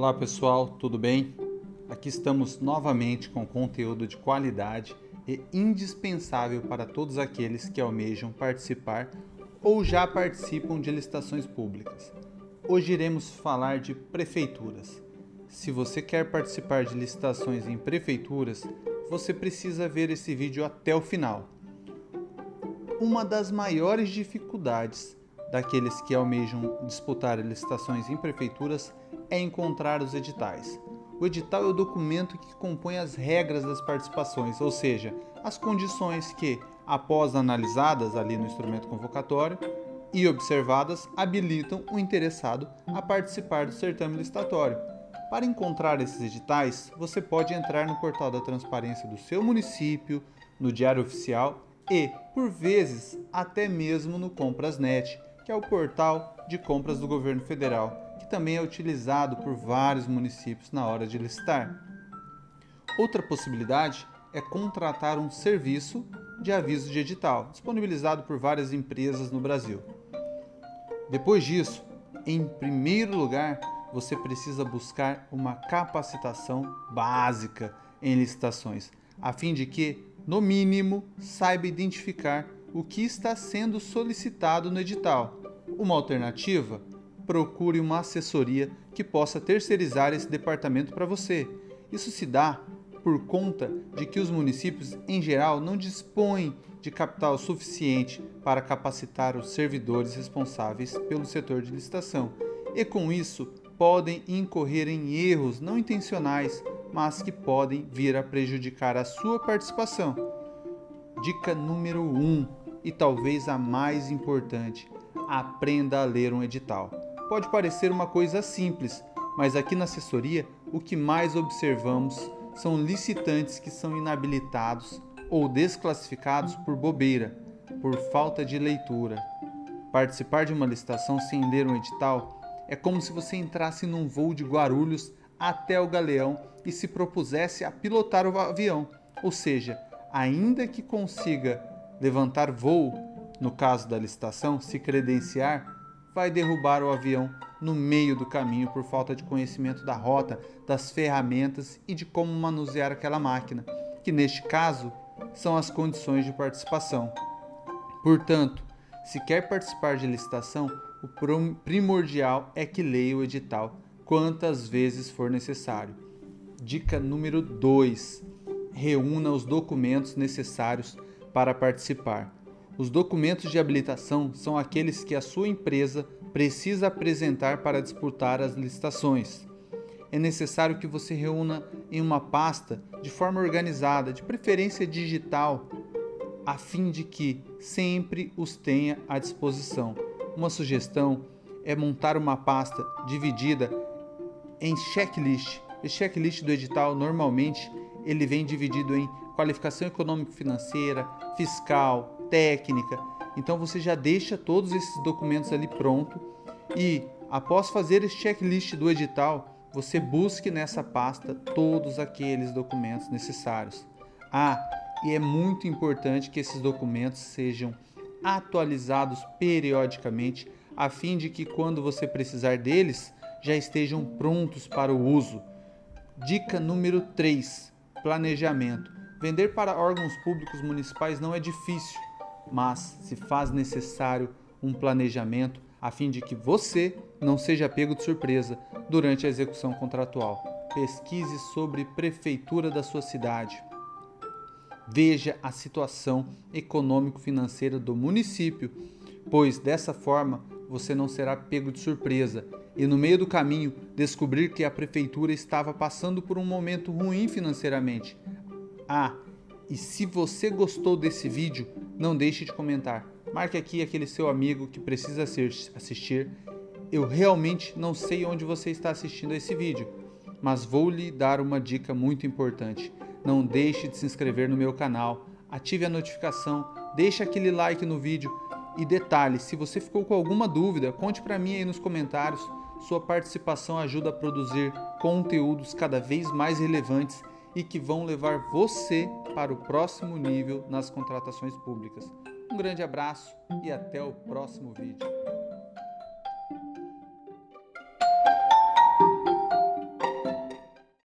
Olá pessoal, tudo bem? Aqui estamos novamente com conteúdo de qualidade e indispensável para todos aqueles que almejam participar ou já participam de licitações públicas. Hoje iremos falar de prefeituras. Se você quer participar de licitações em prefeituras, você precisa ver esse vídeo até o final. Uma das maiores dificuldades daqueles que almejam disputar licitações em prefeituras é encontrar os editais. O edital é o documento que compõe as regras das participações, ou seja, as condições que, após analisadas ali no instrumento convocatório e observadas, habilitam o interessado a participar do certame licitatório. Para encontrar esses editais, você pode entrar no portal da transparência do seu município, no Diário Oficial e, por vezes, até mesmo no Comprasnet, que é o portal de compras do governo federal também é utilizado por vários municípios na hora de licitar. Outra possibilidade é contratar um serviço de aviso de edital, disponibilizado por várias empresas no Brasil. Depois disso, em primeiro lugar, você precisa buscar uma capacitação básica em licitações, a fim de que, no mínimo, saiba identificar o que está sendo solicitado no edital. Uma alternativa procure uma assessoria que possa terceirizar esse departamento para você. Isso se dá por conta de que os municípios, em geral, não dispõem de capital suficiente para capacitar os servidores responsáveis pelo setor de licitação e, com isso, podem incorrer em erros não intencionais, mas que podem vir a prejudicar a sua participação. Dica número 1 um, e talvez a mais importante: aprenda a ler um edital pode parecer uma coisa simples, mas aqui na assessoria o que mais observamos são licitantes que são inabilitados ou desclassificados por bobeira, por falta de leitura. Participar de uma licitação sem ler um edital é como se você entrasse num voo de Guarulhos até o Galeão e se propusesse a pilotar o avião, ou seja, ainda que consiga levantar voo, no caso da licitação, se credenciar, vai derrubar o avião no meio do caminho por falta de conhecimento da rota, das ferramentas e de como manusear aquela máquina, que neste caso são as condições de participação. Portanto, se quer participar de licitação, o primordial é que leia o edital quantas vezes for necessário. Dica número 2: reúna os documentos necessários para participar. Os documentos de habilitação são aqueles que a sua empresa precisa apresentar para disputar as licitações. É necessário que você reúna em uma pasta de forma organizada, de preferência digital, a fim de que sempre os tenha à disposição. Uma sugestão é montar uma pasta dividida em checklist. O checklist do edital normalmente ele vem dividido em qualificação econômico-financeira, fiscal, técnica. Então você já deixa todos esses documentos ali pronto e após fazer esse checklist do edital, você busque nessa pasta todos aqueles documentos necessários. Ah, e é muito importante que esses documentos sejam atualizados periodicamente, a fim de que quando você precisar deles, já estejam prontos para o uso. Dica número 3: planejamento. Vender para órgãos públicos municipais não é difícil mas se faz necessário um planejamento a fim de que você não seja pego de surpresa durante a execução contratual. Pesquise sobre prefeitura da sua cidade. Veja a situação econômico-financeira do município, pois dessa forma você não será pego de surpresa e no meio do caminho descobrir que a prefeitura estava passando por um momento ruim financeiramente. Ah, e se você gostou desse vídeo, não deixe de comentar. Marque aqui aquele seu amigo que precisa assistir. Eu realmente não sei onde você está assistindo esse vídeo, mas vou lhe dar uma dica muito importante. Não deixe de se inscrever no meu canal, ative a notificação, deixe aquele like no vídeo e detalhe, se você ficou com alguma dúvida, conte para mim aí nos comentários. Sua participação ajuda a produzir conteúdos cada vez mais relevantes e que vão levar você para o próximo nível nas contratações públicas. Um grande abraço e até o próximo vídeo.